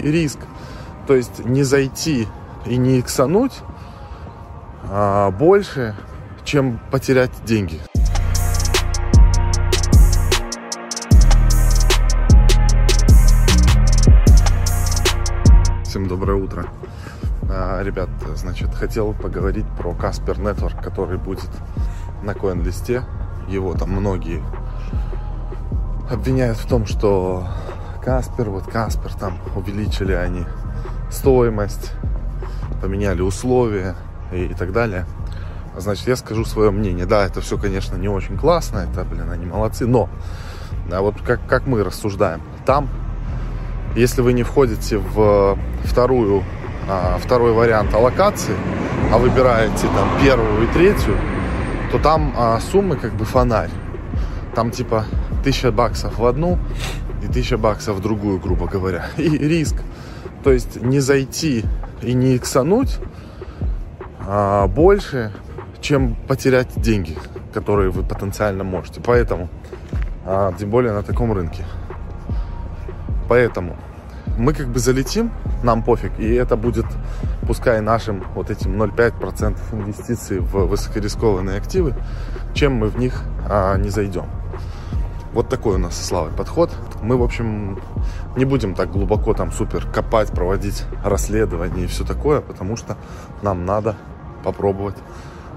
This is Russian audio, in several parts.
риск. То есть не зайти и не иксануть а, больше, чем потерять деньги. Всем доброе утро. А, ребят, значит, хотел поговорить про Casper Network, который будет на коин-листе. Его там многие обвиняют в том, что Каспер, вот Каспер, там увеличили они стоимость, поменяли условия и, и так далее. Значит, я скажу свое мнение. Да, это все, конечно, не очень классно, это, блин, они молодцы, но а вот как, как мы рассуждаем, там, если вы не входите в вторую, а, второй вариант аллокации, а выбираете там первую и третью, то там а, суммы как бы фонарь. Там типа тысяча баксов в одну и тысяча баксов в другую, грубо говоря. И риск. То есть не зайти и не иксануть а, больше, чем потерять деньги, которые вы потенциально можете. Поэтому, а, тем более на таком рынке. Поэтому мы как бы залетим, нам пофиг, и это будет, пускай нашим вот этим 0,5% инвестиций в высокорискованные активы, чем мы в них а, не зайдем. Вот такой у нас с Славой подход. Мы, в общем, не будем так глубоко там супер копать, проводить расследование и все такое, потому что нам надо попробовать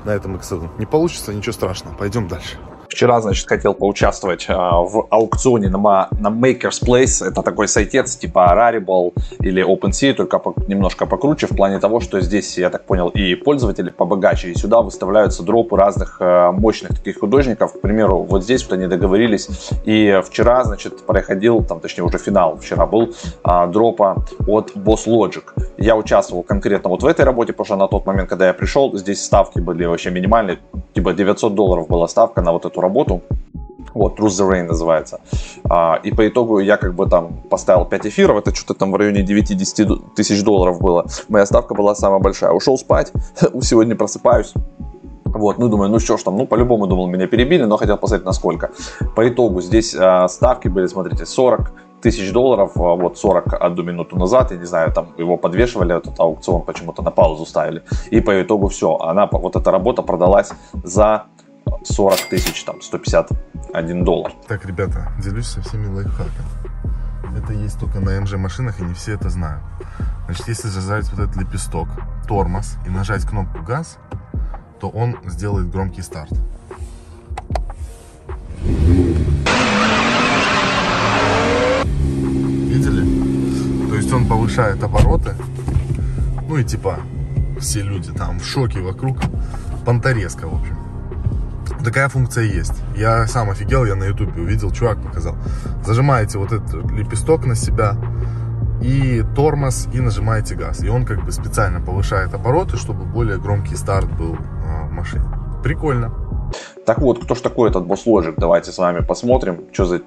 на этом эксоду. Не получится, ничего страшного. Пойдем дальше. Вчера, значит, хотел поучаствовать э, в аукционе на, на Maker's Place. Это такой сайтец типа Rarible или OpenSea, только по, немножко покруче в плане того, что здесь, я так понял, и пользователи побогаче, и сюда выставляются дропы разных э, мощных таких художников. К примеру, вот здесь вот они договорились, и вчера, значит, проходил, там, точнее, уже финал вчера был, э, дропа от Boss Logic. Я участвовал конкретно вот в этой работе, потому что на тот момент, когда я пришел, здесь ставки были вообще минимальные, типа 900 долларов была ставка на вот эту работу. Вот, Truth the Rain называется. А, и по итогу я как бы там поставил 5 эфиров, это что-то там в районе 9-10 тысяч долларов было. Моя ставка была самая большая. Ушел спать, сегодня просыпаюсь. Вот, ну думаю, ну что ж там, ну по-любому думал, меня перебили, но хотел посмотреть на сколько. По итогу здесь а, ставки были, смотрите, 40 тысяч долларов, а, вот 41 минуту назад, я не знаю, там его подвешивали, этот аукцион почему-то на паузу ставили. И по итогу все, она, вот эта работа продалась за 40 тысяч, там, 151 доллар. Так, ребята, делюсь со всеми лайфхаками. Это есть только на МЖ машинах, и не все это знают. Значит, если зажать вот этот лепесток, тормоз, и нажать кнопку газ, то он сделает громкий старт. Видели? То есть он повышает обороты. Ну и типа все люди там в шоке вокруг. Понторезка, в общем. Такая функция есть. Я сам офигел, я на ютубе увидел, чувак показал. Зажимаете вот этот лепесток на себя и тормоз, и нажимаете газ. И он как бы специально повышает обороты, чтобы более громкий старт был а, в машине. Прикольно. Так вот, кто ж такой этот босс Logic? Давайте с вами посмотрим, что за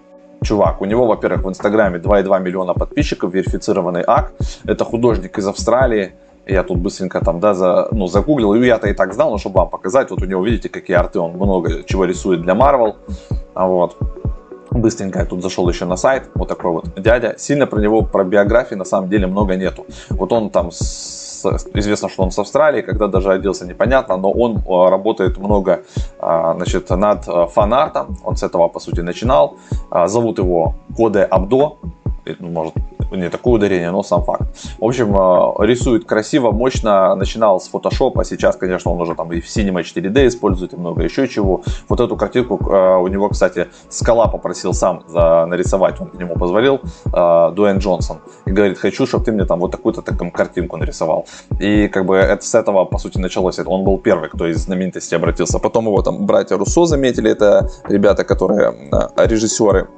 чувак. У него, во-первых, в Инстаграме 2,2 миллиона подписчиков, верифицированный ак. Это художник из Австралии. Я тут быстренько там, да, за, ну, загуглил, и я-то и так знал, но чтобы вам показать, вот у него, видите, какие арты, он много чего рисует для Marvel, а вот. Быстренько я тут зашел еще на сайт, вот такой вот дядя. Сильно про него, про биографии на самом деле много нету. Вот он там с, известно, что он с Австралии, когда даже оделся непонятно, но он а, работает много а, значит, над а, фанартом, он с этого по сути начинал. Зовут его Коде Абдо, ну, может не такое ударение, но сам факт. В общем, э, рисует красиво, мочно, начинал с Photoshop, а сейчас, конечно, он уже там и в Cinema 4D использует, и много еще чего. Вот эту картинку э, у него, кстати, Скала попросил сам нарисовать, он ему позволил, э, Дуэн Джонсон, и говорит, хочу, чтобы ты мне там вот такую-то такую картинку нарисовал. И как бы это с этого, по сути, началось. Он был первый, кто из знаменитостей обратился. Потом его там братья Руссо заметили, это ребята, которые режиссеры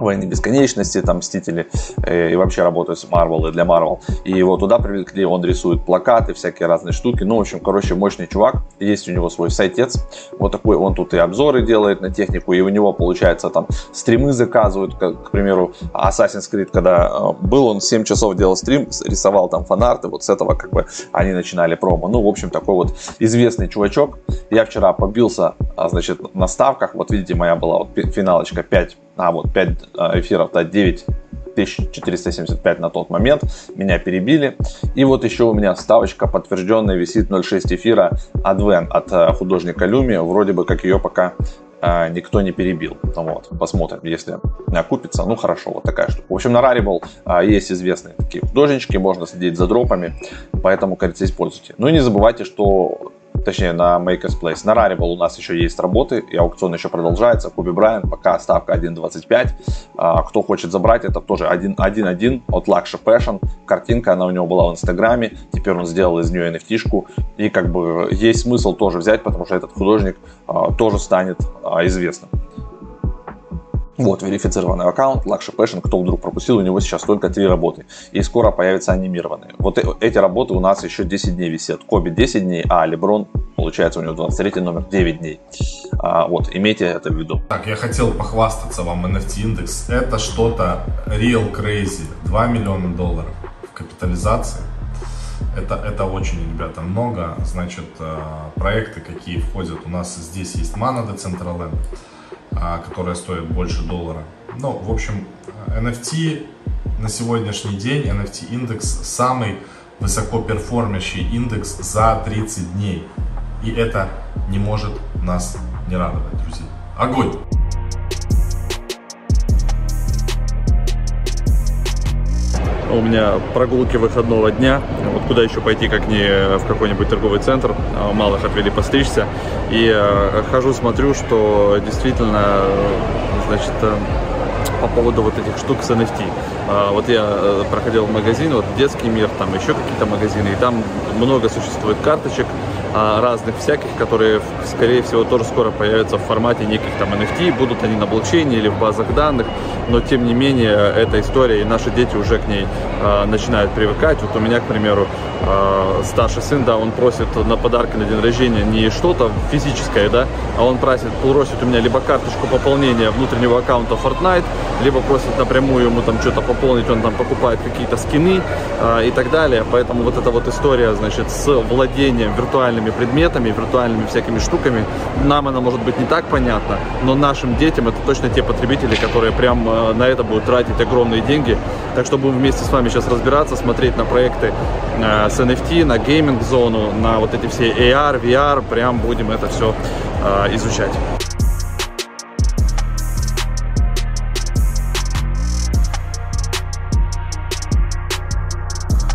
Войны Бесконечности, там Мстители э, и вообще работают с Marvel и для Marvel. И его туда привлекли, он рисует плакаты, всякие разные штуки. Ну, в общем, короче, мощный чувак. Есть у него свой сайтец. Вот такой, он тут и обзоры делает на технику, и у него, получается, там стримы заказывают, как, к примеру, Assassin's Creed, когда э, был, он 7 часов делал стрим, рисовал там фанарты, вот с этого как бы они начинали промо. Ну, в общем, такой вот известный чувачок. Я вчера побился, а, значит, на ставках, вот видите, моя была вот финалочка 5 а вот 5 а, эфиров, да, 9 1475 на тот момент. Меня перебили. И вот еще у меня ставочка подтвержденная висит 0.6 эфира Adven от э, художника Люми. Вроде бы как ее пока э, никто не перебил. Вот, посмотрим, если окупится. Ну хорошо, вот такая штука. В общем, на Rarible э, есть известные такие художнички, можно следить за дропами, поэтому, кажется, используйте. Ну и не забывайте, что точнее на Makers Place. На Rarible у нас еще есть работы, и аукцион еще продолжается. Куби Брайан, пока ставка 1.25. А, кто хочет забрать, это тоже 1.1 от Luxury Passion. Картинка, она у него была в Инстаграме, теперь он сделал из нее NFT-шку. И как бы есть смысл тоже взять, потому что этот художник а, тоже станет а, известным. Вот, верифицированный аккаунт, Luxury Passion, кто вдруг пропустил, у него сейчас только три работы. И скоро появятся анимированные. Вот э, эти работы у нас еще 10 дней висят. Коби 10 дней, а Леброн, получается, у него 23 номер 9 дней. А, вот, имейте это в виду. Так, я хотел похвастаться вам NFT индекс. Это что-то real crazy. 2 миллиона долларов в капитализации. Это, это очень, ребята, много. Значит, э, проекты, какие входят. У нас здесь есть Mana Decentraland. А, которая стоит больше доллара. Ну, в общем, NFT на сегодняшний день, NFT индекс самый высоко перформящий индекс за 30 дней. И это не может нас не радовать, друзья. Огонь! У меня прогулки выходного дня. Вот куда еще пойти, как не в какой-нибудь торговый центр. А, малых отвели постричься. И э, хожу, смотрю, что действительно, значит, э, по поводу вот этих штук с NFT. А, вот я э, проходил магазин, вот детский мир, там еще какие-то магазины, и там много существует карточек, а, разных всяких, которые, скорее всего, тоже скоро появятся в формате неких там NFT, будут они на блокчейне или в базах данных, но тем не менее эта история, и наши дети уже к ней э, начинают привыкать. Вот у меня, к примеру, э, старший сын, да, он просит на подарки на день рождения не что-то физическое, да, а он просит, просит у меня либо карточку пополнения внутреннего аккаунта Fortnite, либо просит напрямую ему там что-то пополнить, он там покупает какие-то скины э, и так далее. Поэтому вот эта вот история, значит, с владением виртуальным виртуальными предметами, виртуальными всякими штуками. Нам она может быть не так понятна, но нашим детям это точно те потребители, которые прям э, на это будут тратить огромные деньги. Так что будем вместе с вами сейчас разбираться, смотреть на проекты э, с NFT, на гейминг-зону, на вот эти все AR, VR, прям будем это все э, изучать.